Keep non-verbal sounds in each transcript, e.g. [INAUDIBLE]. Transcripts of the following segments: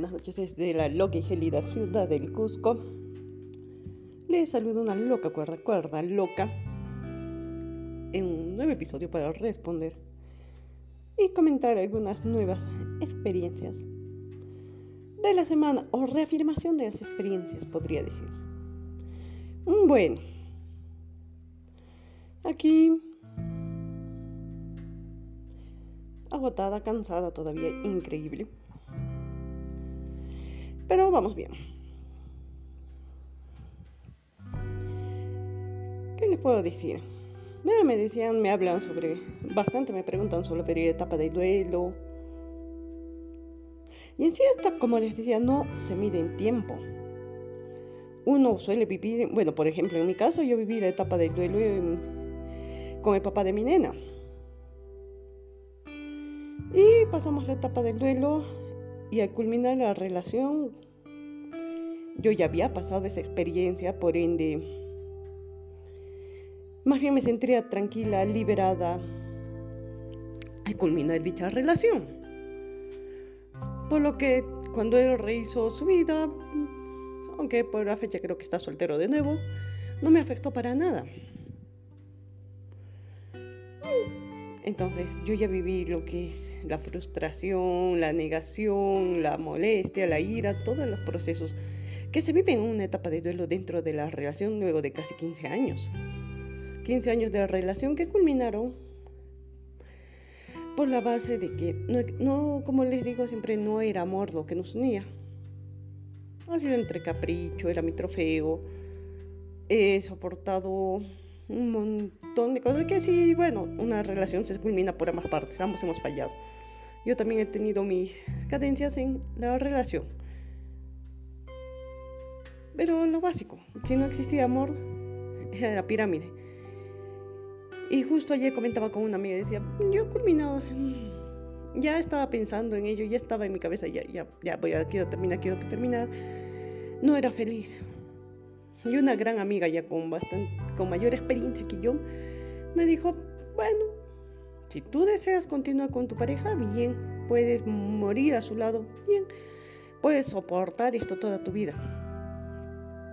buenas noches desde la loca y gelida ciudad del Cusco. Les saludo una loca cuerda, cuerda loca, en un nuevo episodio para responder y comentar algunas nuevas experiencias de la semana o reafirmación de las experiencias, podría decirse. Bueno, aquí agotada, cansada todavía, increíble. Pero vamos bien. ¿Qué les puedo decir? me decían, me hablan sobre, bastante me preguntan sobre la etapa del duelo. Y en sí esta, como les decía, no se mide en tiempo. Uno suele vivir, bueno, por ejemplo, en mi caso yo viví la etapa del duelo con el papá de mi nena. Y pasamos la etapa del duelo y al culminar la relación, yo ya había pasado esa experiencia, por ende, más bien me sentía tranquila, liberada al culminar dicha relación. Por lo que cuando él rehizo su vida, aunque por la fecha creo que está soltero de nuevo, no me afectó para nada. Entonces yo ya viví lo que es la frustración, la negación, la molestia, la ira, todos los procesos que se viven en una etapa de duelo dentro de la relación luego de casi 15 años. 15 años de relación que culminaron por la base de que, no, como les digo siempre, no era amor lo que nos unía. Ha sido entre capricho, era mi trofeo. He soportado un montón de cosas que sí, bueno, una relación se culmina por ambas partes, ambos hemos fallado. Yo también he tenido mis cadencias en la relación. Pero lo básico, si no existía amor, era la pirámide. Y justo ayer comentaba con una amiga, decía, yo he culminado, ya estaba pensando en ello, ya estaba en mi cabeza, ya, ya, ya voy a, quiero terminar, quiero terminar. No era feliz. Y una gran amiga ya con, bastante, con mayor experiencia que yo me dijo, bueno, si tú deseas continuar con tu pareja, bien, puedes morir a su lado, bien, puedes soportar esto toda tu vida.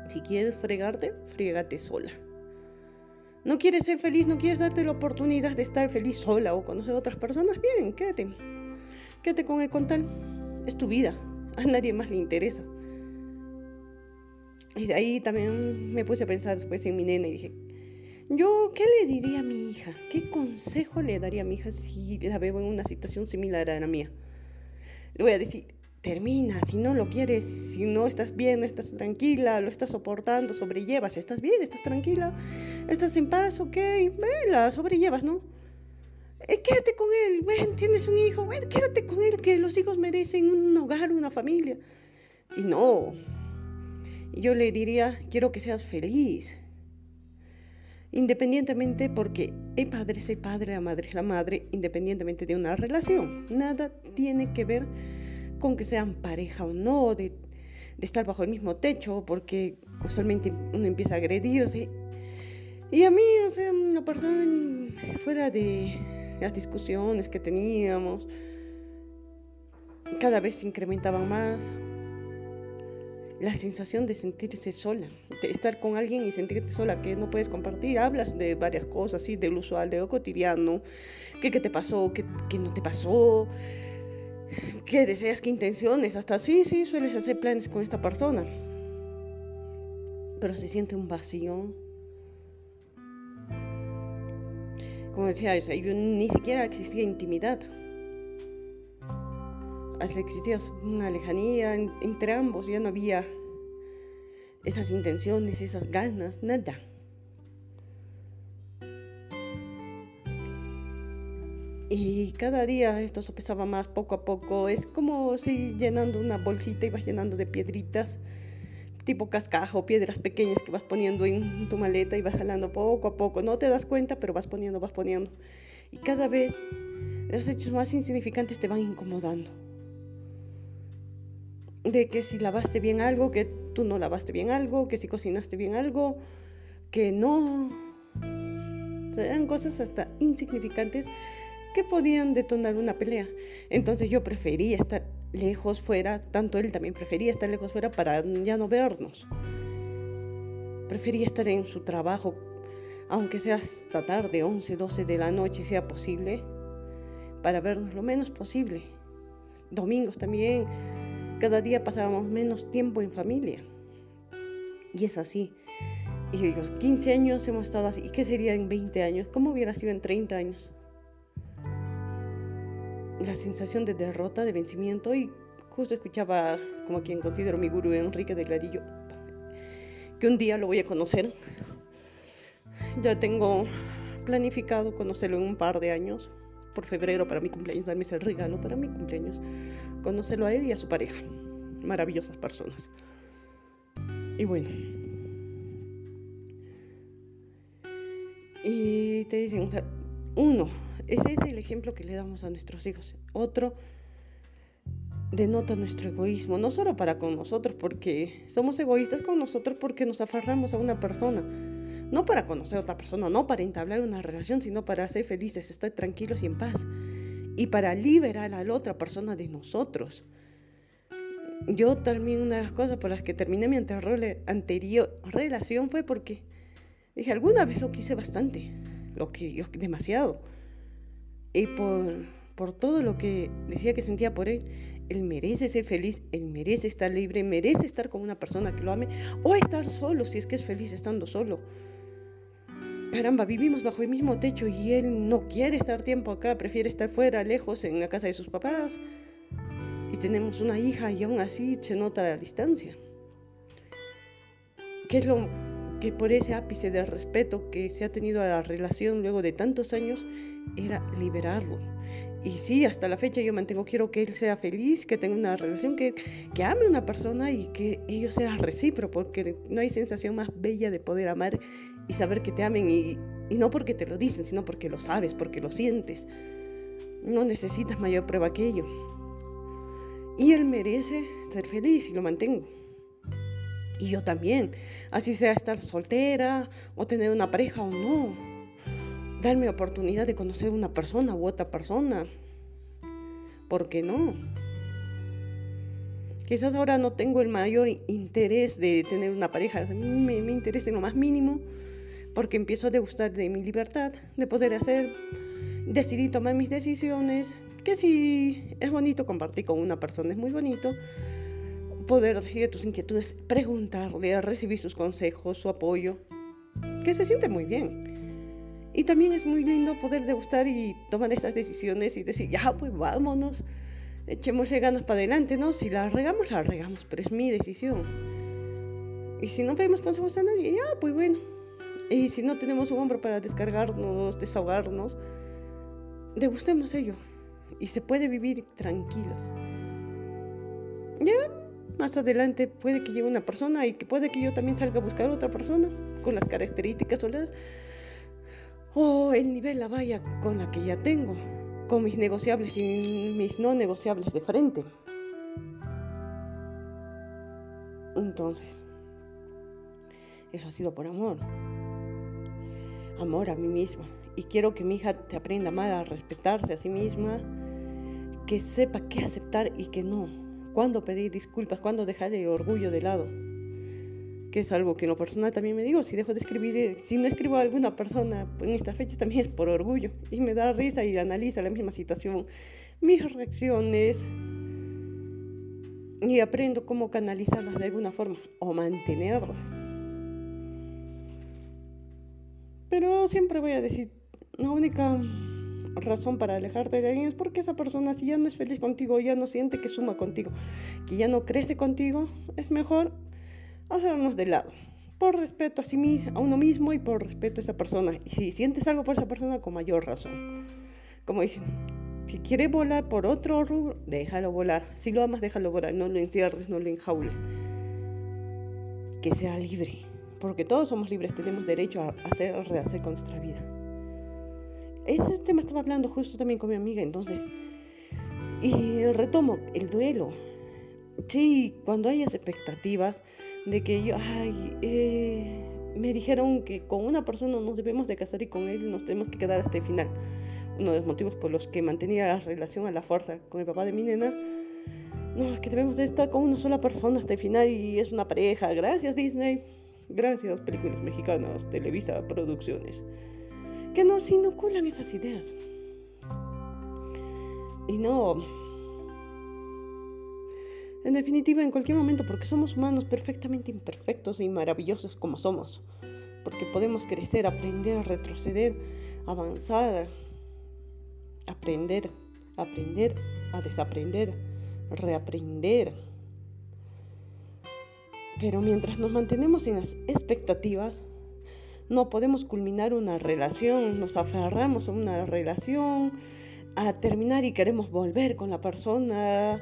Si quieres fregarte, fregate sola. No quieres ser feliz, no quieres darte la oportunidad de estar feliz sola o conocer a otras personas, bien, quédate. Quédate con el contal. Es tu vida. A nadie más le interesa. Y de ahí también me puse a pensar después en mi nena y dije, yo, ¿qué le diría a mi hija? ¿Qué consejo le daría a mi hija si la veo en una situación similar a la mía? Le voy a decir, termina, si no lo quieres, si no estás bien, estás tranquila, lo estás soportando, sobrellevas, estás bien, estás tranquila, estás en paz, ok, la sobrellevas, ¿no? Eh, quédate con él, ven, tienes un hijo, ven, quédate con él, que los hijos merecen un hogar, una familia. Y no, yo le diría, quiero que seas feliz. Independientemente, porque el padre es el padre, la madre es la madre, independientemente de una relación. Nada tiene que ver con que sean pareja o no, de, estar bajo el mismo techo, porque usualmente uno empieza a agredirse. Y a mí, o sea, la persona fuera de las discusiones que teníamos, cada vez se incrementaban más la sensación de sentirse sola, de estar con alguien y sentirte sola, que no puedes compartir. Hablas de varias cosas, ¿sí? del usual, de lo cotidiano, qué, qué te pasó, qué, qué no te pasó, qué deseas, qué intenciones, hasta sí, sí, sueles hacer planes con esta persona. Pero se siente un vacío. Como decía, yo ni siquiera existía intimidad existía una lejanía entre ambos, ya no había esas intenciones, esas ganas, nada. Y cada día esto se pesaba más poco a poco. Es como si llenando una bolsita y vas llenando de piedritas, tipo cascajo, piedras pequeñas que vas poniendo en tu maleta y vas jalando poco a poco. No te das cuenta, pero vas poniendo, vas poniendo. Y cada vez los hechos más insignificantes te van incomodando de que si lavaste bien algo, que tú no lavaste bien algo, que si cocinaste bien algo, que no. Eran cosas hasta insignificantes que podían detonar una pelea. Entonces yo prefería estar lejos fuera, tanto él también prefería estar lejos fuera para ya no vernos. Prefería estar en su trabajo, aunque sea hasta tarde, 11, 12 de la noche, sea posible, para vernos lo menos posible. Domingos también, cada día pasábamos menos tiempo en familia. Y es así. Y digo, 15 años hemos estado así. ¿Y qué sería en 20 años? ¿Cómo hubiera sido en 30 años? La sensación de derrota, de vencimiento. Y justo escuchaba, como quien considero mi gurú, Enrique Delgadillo, que un día lo voy a conocer. Ya tengo planificado conocerlo en un par de años. Por febrero para mi cumpleaños, darme ese regalo para mi cumpleaños. Conocerlo a él y a su pareja. Maravillosas personas. Y bueno, Y te dicen, o sea, uno, ese es el ejemplo que le damos a nuestros hijos. Otro, denota nuestro egoísmo, no solo para con nosotros, porque somos egoístas con nosotros porque nos aferramos a una persona. No para conocer a otra persona, no para entablar una relación, sino para ser felices, estar tranquilos y en paz. Y para liberar a la otra persona de nosotros. Yo también una de las cosas por las que terminé mi anterior relación fue porque Dije, alguna vez lo quise bastante, lo que yo demasiado. Y por, por todo lo que decía que sentía por él, él merece ser feliz, él merece estar libre, merece estar con una persona que lo ame o estar solo si es que es feliz estando solo. Caramba, vivimos bajo el mismo techo y él no quiere estar tiempo acá, prefiere estar fuera, lejos, en la casa de sus papás. Y tenemos una hija y aún así se nota la distancia. ¿Qué es lo que por ese ápice de respeto que se ha tenido a la relación luego de tantos años era liberarlo. Y sí, hasta la fecha yo mantengo, quiero que él sea feliz, que tenga una relación, que, que ame a una persona y que ellos sean recíprocos, porque no hay sensación más bella de poder amar y saber que te amen y, y no porque te lo dicen, sino porque lo sabes, porque lo sientes. No necesitas mayor prueba que ello. Y él merece ser feliz y lo mantengo. Y yo también, así sea estar soltera o tener una pareja o no. Darme oportunidad de conocer una persona u otra persona. ¿Por qué no? Quizás ahora no tengo el mayor interés de tener una pareja, me, me interesa en lo más mínimo, porque empiezo a degustar de mi libertad, de poder hacer, decidir tomar mis decisiones, que si es bonito compartir con una persona, es muy bonito, poder decir tus inquietudes, preguntarle, recibir sus consejos, su apoyo, que se siente muy bien. Y también es muy lindo poder degustar y tomar estas decisiones y decir, ya, pues vámonos, echémosle ganas para adelante, ¿no? Si la regamos, la regamos, pero es mi decisión. Y si no pedimos consejos a nadie, ya, pues bueno. Y si no tenemos un hombro para descargarnos, desahogarnos, degustemos ello. Y se puede vivir tranquilos. Ya, más adelante puede que llegue una persona y que puede que yo también salga a buscar otra persona con las características o, o el nivel, la valla con la que ya tengo, con mis negociables y mis no negociables de frente. Entonces, eso ha sido por amor. Amor a mí misma. Y quiero que mi hija te aprenda más a respetarse a sí misma, que sepa qué aceptar y qué no cuándo pedir disculpas, cuándo dejar el orgullo de lado. Que es algo que en lo personal también me digo, si dejo de escribir, eh, si no escribo a alguna persona en estas fechas también es por orgullo. Y me da risa y analiza la misma situación, mis reacciones. Y aprendo cómo canalizarlas de alguna forma o mantenerlas. Pero siempre voy a decir, la única razón para alejarte de alguien es porque esa persona si ya no es feliz contigo, ya no siente que suma contigo, que ya no crece contigo, es mejor hacernos de lado. Por respeto a sí mismo, a uno mismo y por respeto a esa persona. Y si sientes algo por esa persona, con mayor razón. Como dicen, si quiere volar por otro rubro, déjalo volar. Si lo amas, déjalo volar. No lo encierres, no lo enjaules. Que sea libre. Porque todos somos libres, tenemos derecho a hacer o rehacer con nuestra vida ese tema estaba hablando justo también con mi amiga, entonces, y retomo el duelo. Sí, cuando hay expectativas de que yo, ay, eh, me dijeron que con una persona nos debemos de casar y con él nos tenemos que quedar hasta el final. Uno de los motivos por los que mantenía la relación a la fuerza con el papá de mi nena no, es que debemos de estar con una sola persona hasta el final y es una pareja. Gracias Disney. Gracias películas mexicanas, Televisa Producciones. Que nos inoculan esas ideas. Y no... En definitiva, en cualquier momento, porque somos humanos perfectamente imperfectos y maravillosos como somos. Porque podemos crecer, aprender, retroceder, avanzar, aprender, aprender, a desaprender, reaprender. Pero mientras nos mantenemos en las expectativas, no podemos culminar una relación, nos aferramos a una relación, a terminar y queremos volver con la persona,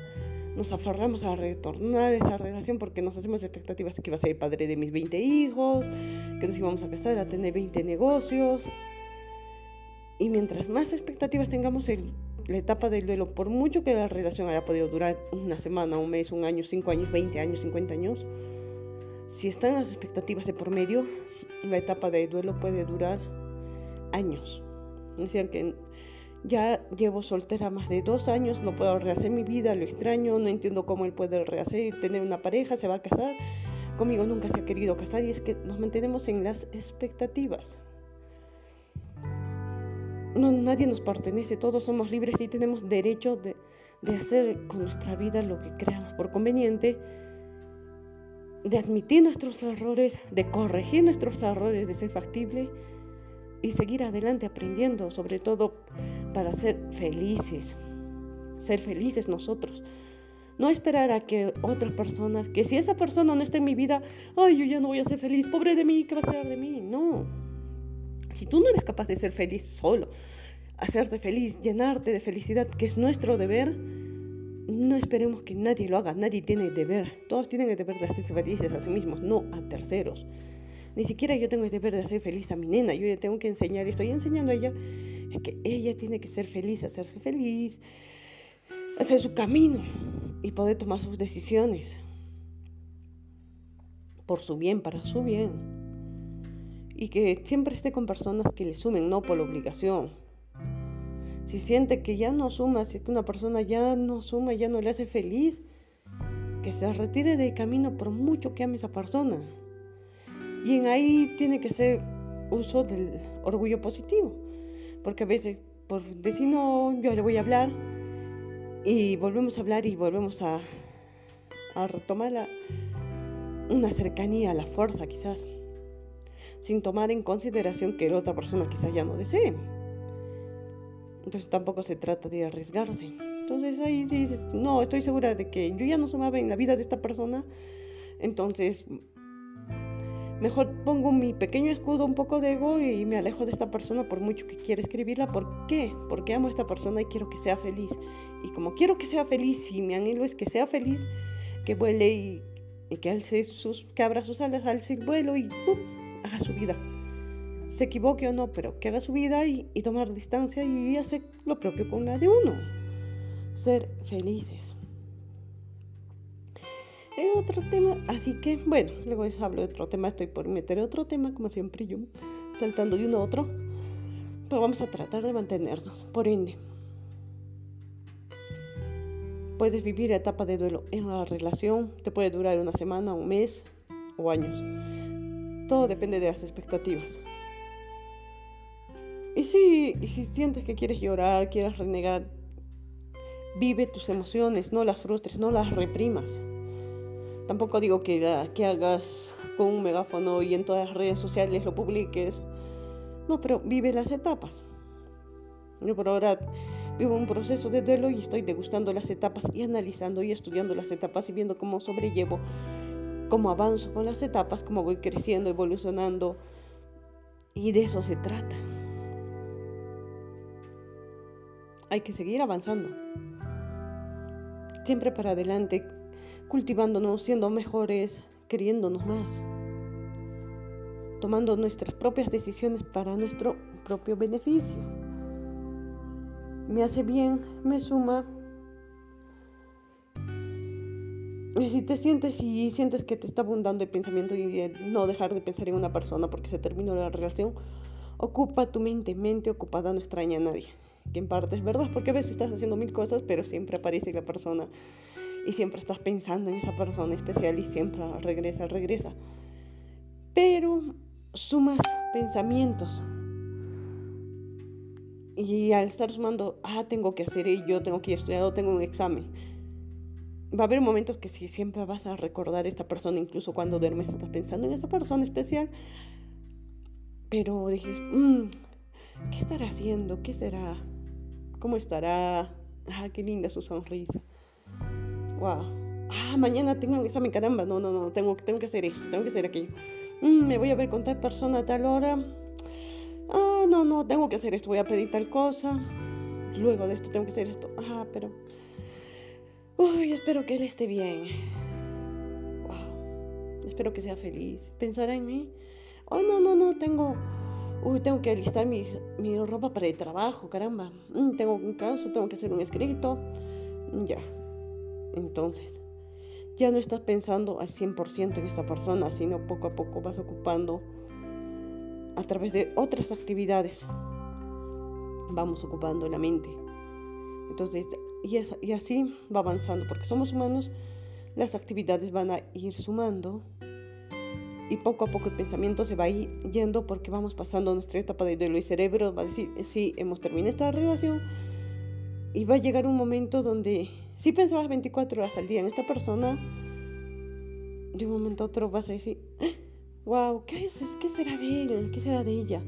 nos aferramos a retornar esa relación porque nos hacemos expectativas de que iba a ser el padre de mis 20 hijos, que nos íbamos a casar, a tener 20 negocios. Y mientras más expectativas tengamos en la etapa del duelo, por mucho que la relación haya podido durar una semana, un mes, un año, cinco años, 20 años, 50 años, si están las expectativas de por medio, la etapa del duelo puede durar años. Decir, que ya llevo soltera más de dos años, no puedo rehacer mi vida, lo extraño, no entiendo cómo él puede rehacer, tener una pareja, se va a casar. Conmigo nunca se ha querido casar y es que nos mantenemos en las expectativas. Nadie nos pertenece, todos somos libres y tenemos derecho de, de hacer con nuestra vida lo que creamos por conveniente, de admitir nuestros errores, de corregir nuestros errores, de ser factible y seguir adelante aprendiendo, sobre todo para ser felices, ser felices nosotros. No esperar a que otras personas, que si esa persona no está en mi vida, ay, yo ya no voy a ser feliz, pobre de mí, ¿qué va a ser de mí? No. Si tú no eres capaz de ser feliz solo, hacerte feliz, llenarte de felicidad, que es nuestro deber, no esperemos que nadie lo haga, nadie tiene deber. Todos tienen el deber de hacerse felices a sí mismos, no a terceros. Ni siquiera yo tengo el deber de hacer feliz a mi nena. Yo ya tengo que enseñar, estoy enseñando a ella que ella tiene que ser feliz, hacerse feliz, hacer su camino y poder tomar sus decisiones por su bien, para su bien. Y que siempre esté con personas que le sumen, no por obligación. Si siente que ya no suma, si una persona ya no suma, ya no le hace feliz, que se retire del camino por mucho que ame esa persona. Y en ahí tiene que ser uso del orgullo positivo. Porque a veces, por decir no, yo le voy a hablar y volvemos a hablar y volvemos a, a retomar la, una cercanía a la fuerza quizás, sin tomar en consideración que la otra persona quizás ya no desee. Entonces tampoco se trata de arriesgarse. Entonces ahí sí dices, no, estoy segura de que yo ya no sumaba en la vida de esta persona, entonces Mejor pongo mi pequeño escudo, un poco de ego y me alejo de esta persona por mucho que quiera escribirla. ¿Por qué? Porque amo a esta persona y quiero que sea feliz. Y como quiero que sea feliz y mi anhelo es que sea feliz, que vuele y, que, alce sus, que abra sus alas, alce el vuelo y ¡pum! haga su vida. Se equivoque o no, pero que haga su vida y, y tomar distancia y hacer lo propio con la de uno. Ser felices es otro tema, así que bueno, luego les hablo de otro tema, estoy por meter otro tema, como siempre yo, saltando de uno a otro, pero vamos a tratar de mantenernos. Por ende, puedes vivir etapa de duelo en la relación, te puede durar una semana, un mes o años. Todo depende de las expectativas. Y si, y si sientes que quieres llorar, quieres renegar, vive tus emociones, no las frustres, no las reprimas. Tampoco digo que, que hagas con un megáfono y en todas las redes sociales lo publiques. No, pero vive las etapas. Yo por ahora vivo un proceso de duelo y estoy degustando las etapas y analizando y estudiando las etapas y viendo cómo sobrellevo, cómo avanzo con las etapas, cómo voy creciendo, evolucionando. Y de eso se trata. Hay que seguir avanzando. Siempre para adelante, cultivándonos, siendo mejores, queriéndonos más, tomando nuestras propias decisiones para nuestro propio beneficio. Me hace bien, me suma. Y si te sientes y sientes que te está abundando el pensamiento y no dejar de pensar en una persona porque se terminó la relación, ocupa tu mente, mente ocupada no extraña a nadie. Que en parte es verdad porque a veces estás haciendo mil cosas, pero siempre aparece la persona y siempre estás pensando en esa persona especial y siempre regresa, regresa. Pero sumas pensamientos. Y al estar sumando, ah, tengo que hacer ello, tengo que estudiar o tengo un examen. Va a haber momentos que sí, siempre vas a recordar a esta persona, incluso cuando duermes estás pensando en esa persona especial. Pero dices, mm, ¿qué estará haciendo? ¿Qué será? ¿Cómo estará? Ah, qué linda su sonrisa. Wow. Ah, mañana tengo un examen, caramba. No, no, no, tengo, tengo que hacer eso, tengo que hacer aquello. Mm, me voy a ver con tal persona a tal hora. Ah, no, no, tengo que hacer esto, voy a pedir tal cosa. Luego de esto tengo que hacer esto. Ah, pero... Uy, espero que él esté bien. Wow. Espero que sea feliz. ¿Pensará en mí? Oh, no, no, no, tengo... Uy, tengo que alistar mi, mi ropa para el trabajo, caramba. Mm, tengo un caso, tengo que hacer un escrito. Ya. Entonces, ya no estás pensando al 100% en esa persona, sino poco a poco vas ocupando a través de otras actividades. Vamos ocupando la mente. Entonces, y, y así va avanzando, porque somos humanos, las actividades van a ir sumando y poco a poco el pensamiento se va yendo porque vamos pasando nuestra etapa de duelo y cerebro va a decir, sí, hemos terminado esta relación y va a llegar un momento donde si pensabas 24 horas al día en esta persona, de un momento a otro vas a decir, wow, ¿qué, es, ¿qué será de él? ¿Qué será de ella?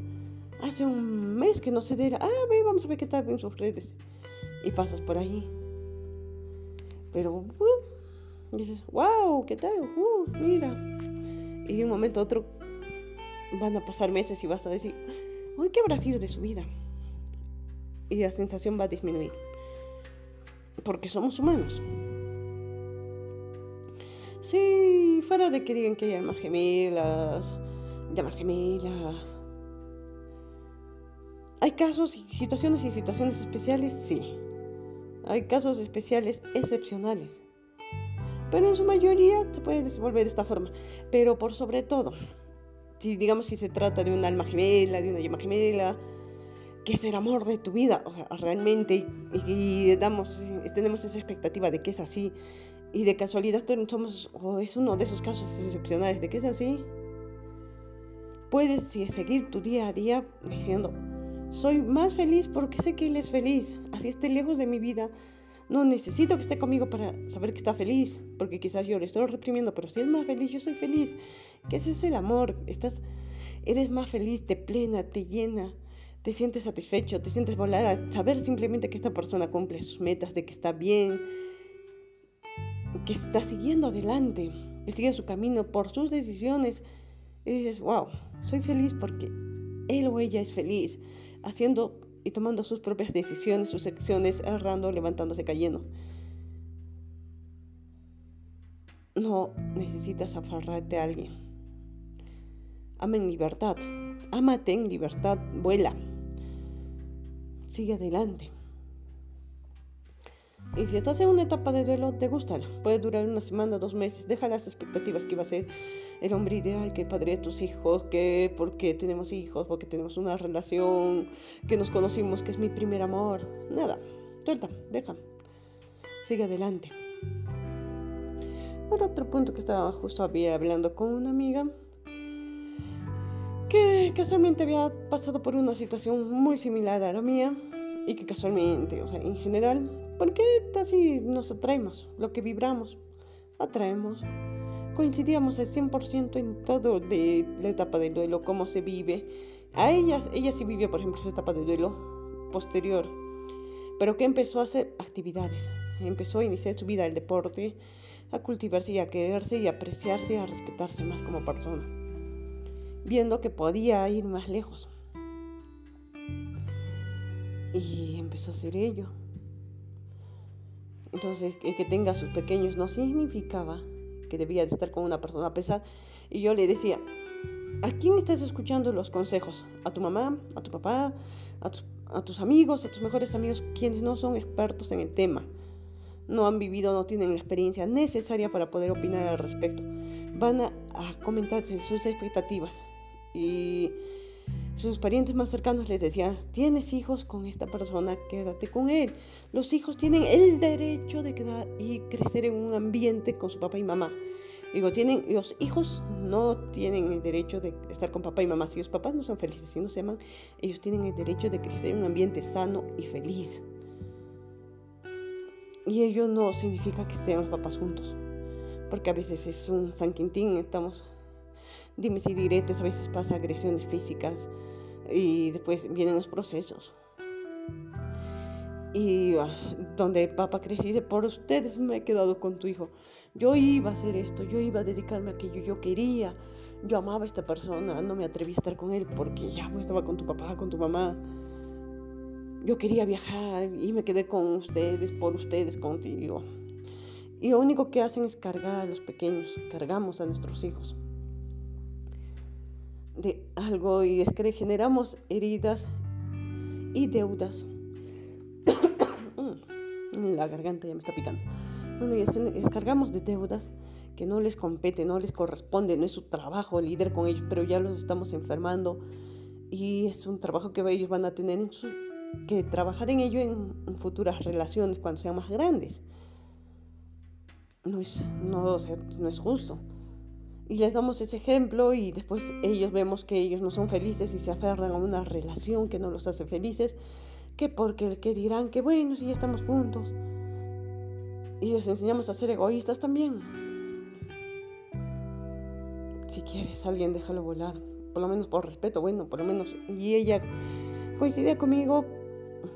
Hace un mes que no sé de él. Ah, ve, vamos a ver qué tal en sus redes. Y pasas por ahí. Pero, uh, dices, wow, ¿qué tal? Uh, mira. Y de un momento a otro van a pasar meses y vas a decir, uy, ¿qué habrá sido de su vida? Y la sensación va a disminuir porque somos humanos. Sí, fuera de que digan que hay almas gemelas, llamas gemelas. Hay casos y situaciones y situaciones especiales, sí. Hay casos especiales excepcionales. Pero en su mayoría se puede desenvolver de esta forma. Pero por sobre todo, si digamos si se trata de un alma gemela, de una llama gemela, que es el amor de tu vida, o sea, realmente, y, damos, tenemos esa expectativa de que es así, y de casualidad somos, o es uno de esos casos excepcionales de que es así, puedes seguir tu día a día diciendo, soy más feliz porque sé que él es feliz, así esté lejos de mi vida, no necesito que esté conmigo para saber que está feliz, porque quizás yo le estoy reprimiendo, pero si es más feliz, yo soy feliz, ese es el amor, estás, eres más feliz, te plena, te llena, te sientes satisfecho, te sientes volar a saber simplemente que esta persona cumple sus metas, de que está bien, que está siguiendo adelante, que sigue su camino por sus decisiones. Y dices, wow, soy feliz porque él o ella es feliz, haciendo y tomando sus propias decisiones, sus acciones, errando, levantándose, cayendo. No necesitas aferrarte a alguien. Ama en libertad. Amate en libertad. Vuela sigue adelante. Y si estás en una etapa de duelo, te gusta. Puede durar una semana, dos meses. Deja las expectativas que va a ser el hombre ideal, que padre de tus hijos, que porque tenemos hijos, porque tenemos una relación, que nos conocimos, que es mi primer amor. Nada. Suelta, deja. Sigue adelante. Ahora otro punto que estaba justo había hablando con una amiga que casualmente había pasado por una situación muy similar a la mía y que casualmente, o sea, en general, porque así nos atraemos, lo que vibramos, atraemos. Coincidíamos al 100% en todo de la etapa del duelo, cómo se vive. A ellas, ella sí vivió, por ejemplo, su etapa de duelo posterior, pero que empezó a hacer actividades, empezó a iniciar su vida el deporte, a cultivarse y a quererse y a apreciarse y a respetarse más como persona viendo que podía ir más lejos. Y empezó a hacer ello. Entonces, que, que tenga sus pequeños no significaba que debía de estar con una persona a pesar. Y yo le decía, ¿a quién estás escuchando los consejos? ¿A tu mamá? ¿A tu papá? ¿A, a tus amigos? ¿A tus mejores amigos? Quienes no son expertos en el tema. No han vivido, no tienen la experiencia necesaria para poder opinar al respecto. Van a, a comentarse sus expectativas y sus parientes más cercanos les decían, tienes hijos con esta persona, quédate con él. Los hijos tienen el derecho de quedar y crecer en un ambiente con su papá y mamá. Digo, tienen, los hijos no tienen el derecho de estar con papá y mamá. Si los papás no son felices, si no se aman, ellos tienen el derecho de crecer en un ambiente sano y feliz. Y ello no significa que estén los papás juntos, porque a veces es un San Quintín, estamos, dime si diretes, a veces pasa agresiones físicas y después vienen los procesos. Y ah, donde papá crece dice, por ustedes me he quedado con tu hijo. Yo iba a hacer esto, yo iba a dedicarme a aquello, yo quería, yo amaba a esta persona, no me atreví a estar con él porque ya pues, estaba con tu papá, con tu mamá. Yo quería viajar y me quedé con ustedes, por ustedes, contigo. Y lo único que hacen es cargar a los pequeños, cargamos a nuestros hijos de algo y es que generamos heridas y deudas. [COUGHS] La garganta ya me está picando. Bueno, y descargamos de deudas que no les compete, no les corresponde, no es su trabajo lidiar con ellos, pero ya los estamos enfermando y es un trabajo que ellos van a tener que trabajar en ello en, futuras relaciones cuando sean más grandes. No es, no, no es justo. Y les damos ese ejemplo y después ellos vemos que ellos no son felices y se aferran a una relación que no los hace felices, que porque que dirán que bueno, si ya estamos juntos y les enseñamos a ser egoístas también. Si quieres alguien, déjalo volar. Por lo menos por respeto, bueno, por lo menos. Y ella coincidía conmigo,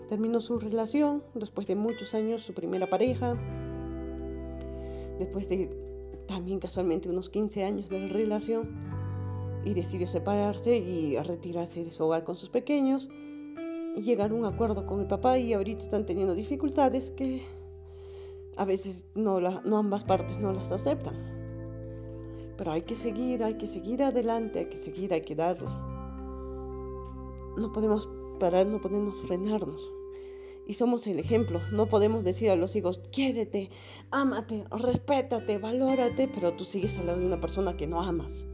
terminó su relación después de muchos años, su primera pareja. Después de también casualmente unos 15 años de relación. Y decidió separarse y retirarse de su hogar con sus pequeños. Y llegar a un acuerdo con el papá y ahorita están teniendo dificultades que a veces no, no ambas partes no las aceptan. Pero hay que seguir, hay que seguir adelante, hay que seguir, hay que darle. No podemos parar, no podemos frenarnos. Y somos el ejemplo. No podemos decir a los hijos, quiérete, ámate, respétate, valórate, pero tú sigues al lado de una persona que no amas.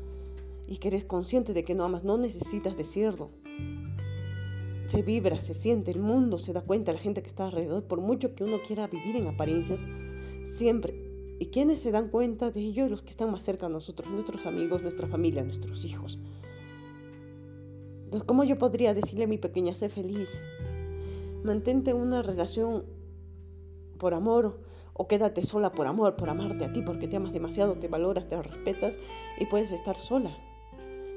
Y que eres consciente de que no amas, no necesitas decirlo se vibra, se siente, el mundo se da cuenta, la gente que está alrededor, por mucho que uno quiera vivir en apariencias, siempre. ¿Y quienes se dan cuenta de ello? Los que están más cerca a nosotros, nuestros amigos, nuestra familia, nuestros hijos. Entonces, ¿cómo yo podría decirle a mi pequeña, sé feliz? Mantente una relación por amor o quédate sola por amor, por amarte a ti, porque te amas demasiado, te valoras, te respetas y puedes estar sola.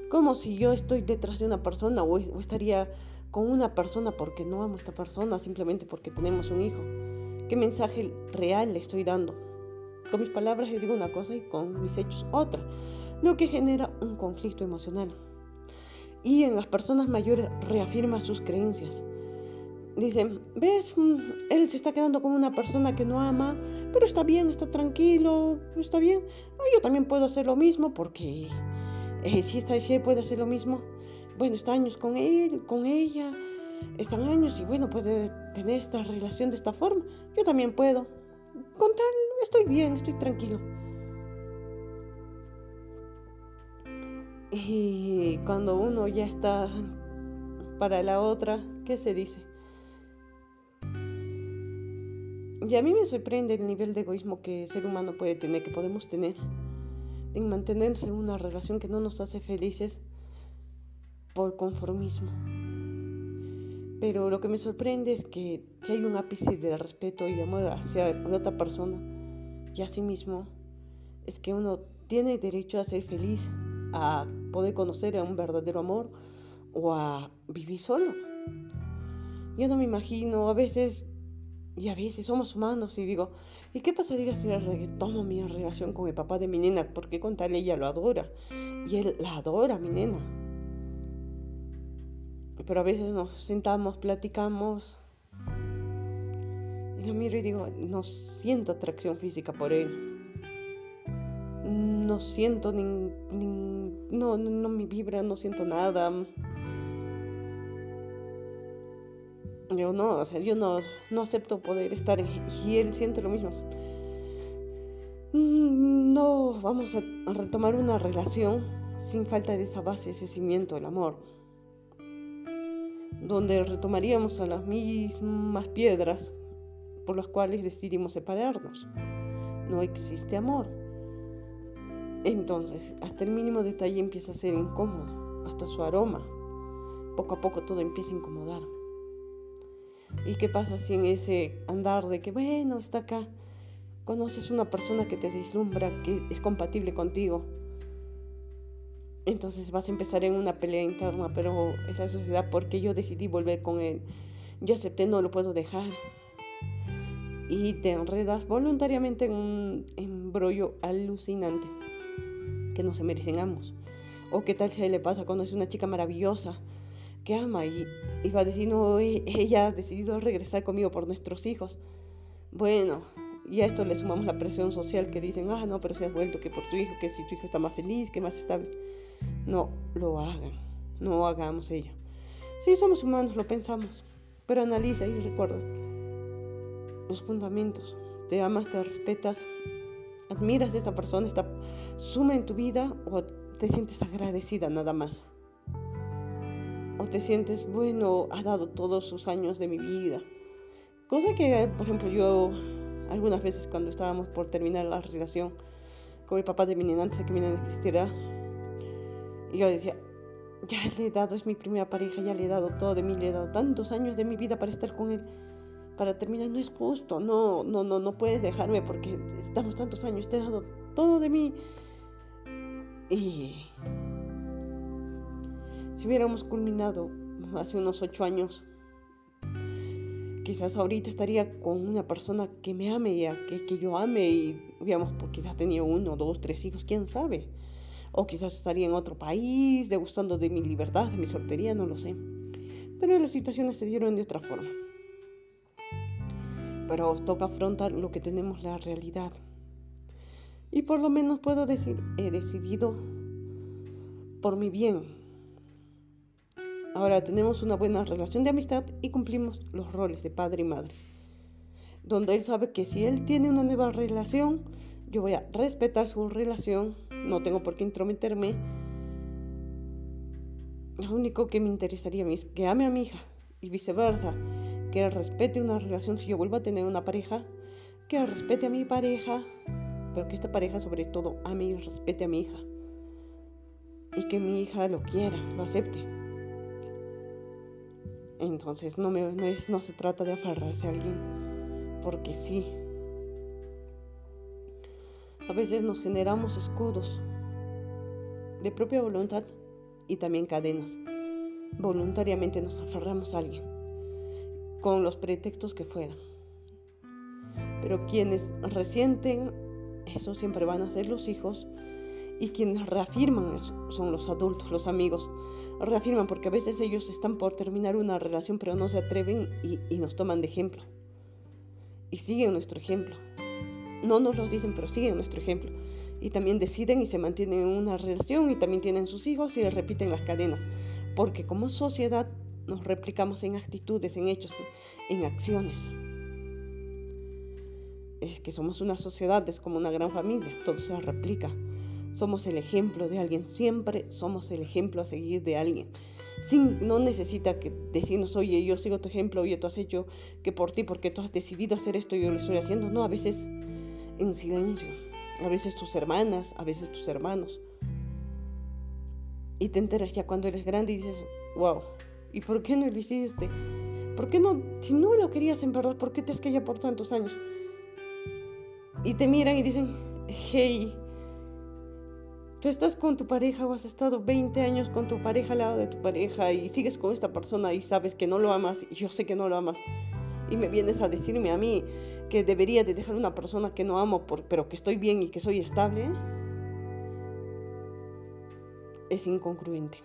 Como si yo estoy detrás de una persona o, estaría con una persona porque no amo a esta persona, simplemente porque tenemos un hijo? ¿Qué mensaje real le estoy dando? Con mis palabras le digo una cosa y con mis hechos otra, lo que genera un conflicto emocional. Y en las personas mayores reafirma sus creencias. Dicen, ves, mm, él se está quedando con una persona que no ama, pero está bien, está tranquilo, está bien. yo también puedo hacer lo mismo porque eh, si esta si puede hacer lo mismo, bueno, está años con él, con ella, están años y bueno, puede tener esta relación de esta forma. Yo también puedo. Con tal, estoy bien, estoy tranquilo. Y cuando uno ya está para la otra, ¿qué se dice? Y a mí me sorprende el nivel de egoísmo que el ser humano puede tener, que podemos tener, en mantenerse en una relación que no nos hace felices por conformismo. Pero lo que me sorprende es que si hay un ápice de respeto y amor hacia otra persona y a sí mismo, es que uno tiene derecho a ser feliz, a poder conocer a un verdadero amor o a vivir solo. Yo no me imagino, a veces, y a veces somos humanos y digo, ¿y qué pasaría si retomo mi relación con el papá de mi nena? Porque con tal ella lo adora y él la adora, mi nena pero a veces nos sentamos, platicamos y lo miro y digo, no siento atracción física por él. No siento ni, no, no, me vibra, no siento nada. Yo no, o sea, yo no, no acepto poder estar y él siente lo mismo. Mm, no vamos a retomar una relación sin falta de esa base, ese cimiento, el amor. donde retomaríamos a las mismas piedras por las cuales decidimos separarnos. No existe amor. Entonces, hasta el mínimo detalle empieza a ser incómodo, hasta su aroma. Poco a poco todo empieza a incomodar. ¿Y qué pasa si en ese andar de que, bueno, está acá, conoces una persona que te deslumbra, que es compatible contigo? Entonces vas a empezar en una pelea interna, pero esa sociedad porque yo decidí volver con él. Yo acepté, no lo puedo dejar. Y te enredas voluntariamente en un embrollo alucinante que no se merecen ambos. O qué tal si le pasa cuando es una chica maravillosa que ama y, va a decir, no, ella ha decidido regresar conmigo por nuestros hijos. Bueno, y a esto le sumamos la presión social que dicen, ah, no, pero si has vuelto que por tu hijo, que si tu hijo está más feliz, que más estable. No lo hagan, no hagamos ello. Sí, somos humanos, lo pensamos, pero analiza y recuerda los fundamentos. Te amas, te respetas, admiras a esa persona, está suma en tu vida o te sientes agradecida nada más. O te sientes, bueno, ha dado todos sus años de mi vida. Cosa que, por ejemplo, yo algunas veces cuando estábamos por terminar la relación con mi papá de mi niña antes de que mi niña existiera, yo decía, ya le he dado, es mi primera pareja, ya le he dado todo de mí, le he dado tantos años de mi vida para estar con él para terminar no es justo, no, no, no, no puedes dejarme porque estamos tantos años, te he dado todo de mí. Y si hubiéramos culminado hace unos ocho años, quizás ahorita estaría con una persona que me ame, y que, que yo ame y hubiéramos pues, quizás tenido uno, dos, tres hijos, quién sabe. O quizás estaría en otro país, degustando de mi libertad, de mi soltería, no lo sé. Pero las situaciones se dieron de otra forma pero toca afrontar lo que tenemos la realidad. Y por lo menos puedo decir, he decidido por mi bien. Ahora tenemos una buena relación de amistad y cumplimos los roles de padre y madre. Donde él sabe que si él tiene una nueva relación, yo voy a respetar su relación, no tengo por qué intrometerme. Lo único que me interesaría a mí es que ame a mi hija y viceversa que respete una relación si yo vuelvo a tener una pareja, que respete a mi pareja, pero que esta pareja sobre todo ame y respete a mi hija. Y que mi hija lo quiera, lo acepte. Entonces no, me, no, es, no se trata de aferrarse a alguien, porque sí. A veces nos generamos escudos de propia voluntad y también cadenas. Voluntariamente nos aferramos a alguien con los pretextos que fueran. Pero quienes resienten, eso siempre van a ser los hijos, y quienes reafirman son los adultos, los amigos. Reafirman porque a veces ellos están por terminar una relación, pero no se atreven y, y nos toman de ejemplo. Y siguen nuestro ejemplo. No nos lo dicen, pero siguen nuestro ejemplo. Y también deciden y se mantienen en una relación y también tienen sus hijos y repiten las cadenas. Porque como sociedad nos replicamos en actitudes, en hechos, en acciones. Es que somos una sociedad, es como una gran familia, todo se replica. Somos el ejemplo de alguien, siempre somos el ejemplo a seguir de alguien. Sin, no necesita que decirnos, oye, yo sigo tu ejemplo, oye, tú has hecho que por ti, porque tú has decidido hacer esto, yo lo estoy haciendo. No, a veces en silencio, a veces tus hermanas, a veces tus hermanos. Y te enteras ya cuando eres grande y dices, wow, ¿Y por qué no lo hiciste? ¿Por qué no, si no lo querías en verdad, por qué te has quedado por tantos años? Y te miran y dicen, hey, tú estás con tu pareja o has estado 20 años con tu pareja al lado de tu pareja y sigues con esta persona y sabes que no lo amas y yo sé que no lo amas. Y me vienes a decirme a mí que debería de dejar una persona que no amo, por, pero que estoy bien y que soy estable. Es incongruente.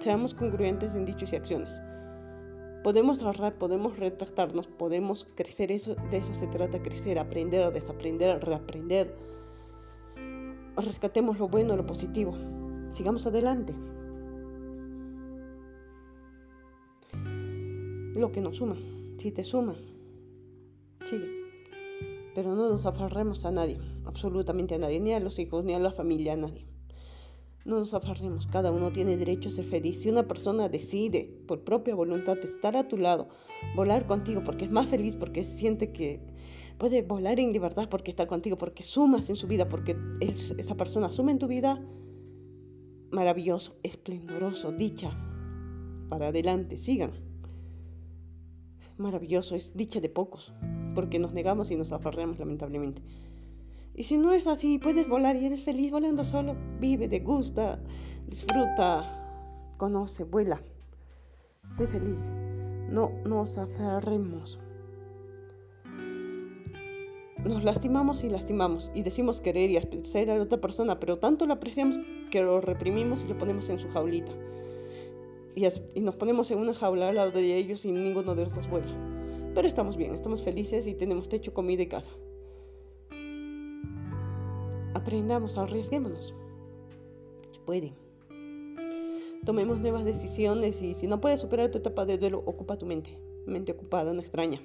Seamos congruentes en dichos y acciones. Podemos ahorrar, podemos retractarnos, podemos crecer. Eso, de eso se trata, crecer, aprender, desaprender, reaprender. Rescatemos lo bueno, lo positivo. Sigamos adelante. Lo que nos suma, si te suma, sigue. Pero no nos aferremos a nadie, absolutamente a nadie, ni a los hijos, ni a la familia, a nadie. No nos aferremos, cada uno tiene derecho a ser feliz. Si una persona decide por propia voluntad estar a tu lado, volar contigo porque es más feliz, porque siente que puede volar en libertad porque está contigo, porque sumas en su vida, porque esa persona suma en tu vida, maravilloso, esplendoroso, dicha. Para adelante, sigan. Maravilloso, es dicha de pocos, porque nos negamos y nos aferramos lamentablemente. Y si no es así, puedes volar y eres feliz volando solo. Vive, degusta, disfruta, conoce, vuela. Sé feliz. No nos aferremos. Nos lastimamos y lastimamos y decimos querer y apreciar a la otra persona, pero tanto lo apreciamos que lo reprimimos y lo ponemos en su jaulita. Y, y nos ponemos en una jaula al lado de ellos y ninguno de nosotros vuela. Pero estamos bien, estamos felices y tenemos techo, comida y casa. Aprendamos, arriesguémonos. Se puede. Tomemos nuevas decisiones y si no puedes superar tu etapa de duelo, ocupa tu mente. Mente ocupada, no extraña.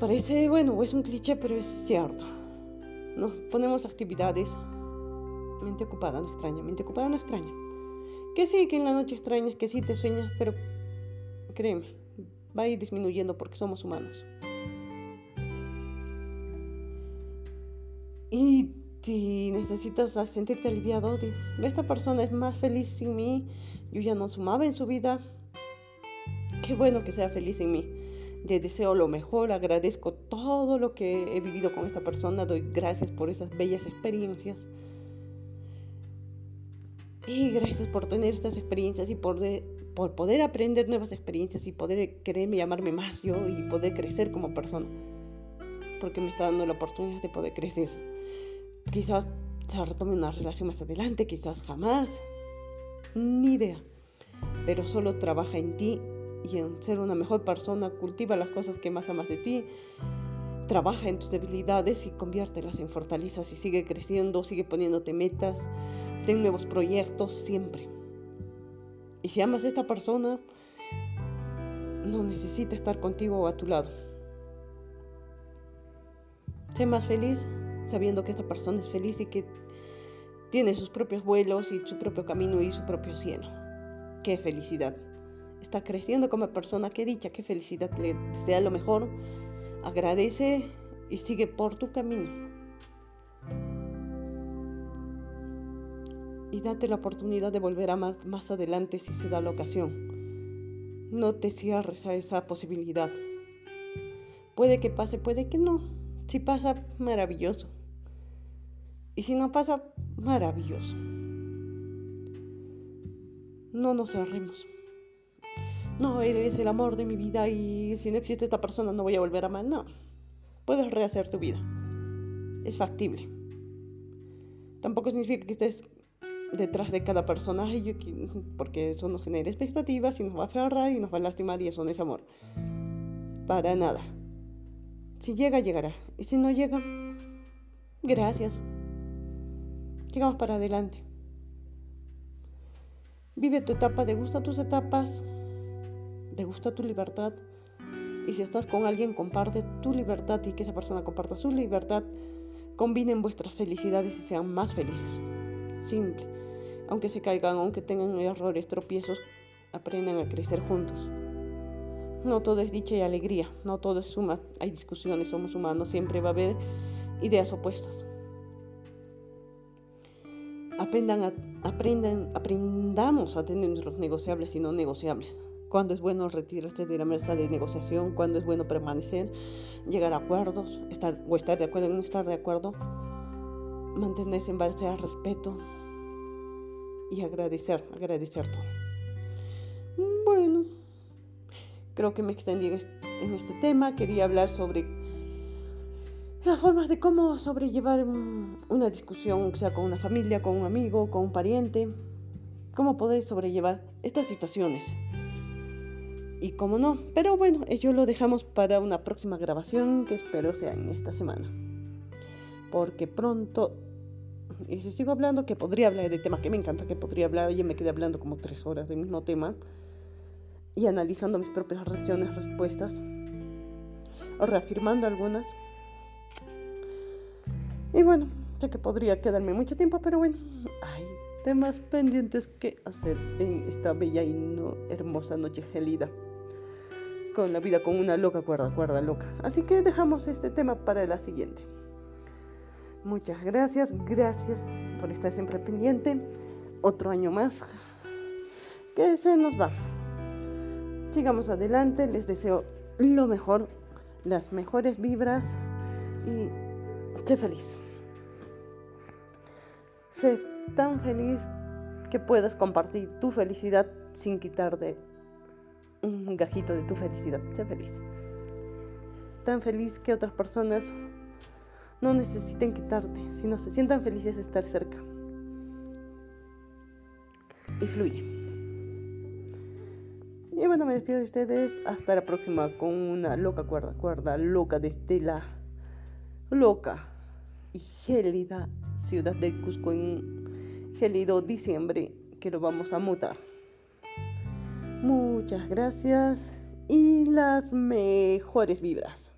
Parece, bueno, es un cliché, pero es cierto. Nos ponemos actividades. Mente ocupada, no extraña. Mente ocupada, no extraña. Que sí, que en la noche extrañas, que sí te sueñas, pero créeme, va a ir disminuyendo porque somos humanos. Y si necesitas sentirte aliviado, esta persona es más feliz sin mí, yo ya no sumaba en su vida, qué bueno que sea feliz en mí. Le deseo lo mejor, agradezco todo lo que he vivido con esta persona, doy gracias por esas bellas experiencias. Y gracias por tener estas experiencias y por, por poder aprender nuevas experiencias y poder quererme llamarme más yo y poder crecer como persona. Porque me está dando la oportunidad de poder crecer. Quizás se retome una relación más adelante, quizás jamás. Ni idea. Pero solo trabaja en ti y en ser una mejor persona, cultiva las cosas que más amas de ti, trabaja en tus debilidades y conviértelas en fortalezas y sigue creciendo, sigue poniéndote metas, ten nuevos proyectos siempre. Y si amas a esta persona, no necesita estar contigo o a tu lado. Sé más feliz, sabiendo que esta persona es feliz y que tiene sus propios vuelos y su propio camino y su propio cielo. Qué felicidad. Está creciendo como persona, qué dicha, qué felicidad. Le sea lo mejor. Agradece y sigue por tu camino. Y date la oportunidad de volver a amar más adelante si se da la ocasión. No te cierres a esa posibilidad. Puede que pase, puede que no. Si pasa, maravilloso. Y si no pasa, maravilloso. No nos cerremos. No, él es el amor de mi vida y si no existe esta persona no voy a volver a amar. No. Puedes rehacer tu vida. Es factible. Tampoco significa que estés detrás de cada personaje porque eso nos genera expectativas y nos va a aferrar y nos va a lastimar y eso no es amor. Para nada. Si llega, llegará. Y si no llega, gracias. Llegamos para adelante. Vive tu etapa, degusta tus etapas, degusta tu libertad. Y si estás con alguien, comparte tu libertad y que esa persona comparta su libertad. Combinen vuestras felicidades y sean más felices. Simple. Aunque se caigan, aunque tengan errores, tropiezos, aprendan a crecer juntos. No todo es dicha y alegría, no todo es suma. Hay discusiones, somos humanos, siempre va a haber ideas opuestas. Aprendan aprendan, aprendamos a tener nuestros negociables y no negociables. Cuando es bueno retirarse de la mesa de negociación, cuando es bueno permanecer, llegar a acuerdos, estar, o estar de acuerdo o no estar de acuerdo, mantenerse en base al respeto y agradecer, agradecer todo. Bueno. Creo que me extendí en este tema. Quería hablar sobre las formas de cómo sobrellevar una discusión, sea con una familia, con un amigo, con un pariente. Cómo poder sobrellevar estas situaciones. Y cómo no. Pero bueno, ello lo dejamos para una próxima grabación que espero sea en esta semana. Porque pronto y si sigo hablando, que podría hablar de tema que me encanta, que podría hablar, y me quedé hablando como tres horas del mismo tema y analizando mis propias reacciones, respuestas, o reafirmando algunas. Y bueno, Sé que podría quedarme mucho tiempo, pero bueno, hay temas pendientes que hacer en esta bella y no hermosa noche gelida. Con la vida con una loca cuerda, cuerda loca. Así que dejamos este tema para la siguiente. Muchas gracias, gracias por estar siempre pendiente. Otro año más que se nos va. Sigamos adelante, les deseo lo mejor, las mejores vibras y sé feliz. Sé tan feliz que puedas compartir tu felicidad sin quitar de un gajito de tu felicidad. Sé feliz. Tan feliz que otras personas no necesiten quitarte, sino se sientan felices de estar cerca. Y fluye. Y bueno, me despido de ustedes. Hasta la próxima con una loca cuerda, cuerda loca de Estela. Loca y gélida ciudad de Cusco en gélido diciembre que lo vamos a mutar. Muchas gracias y las mejores vibras.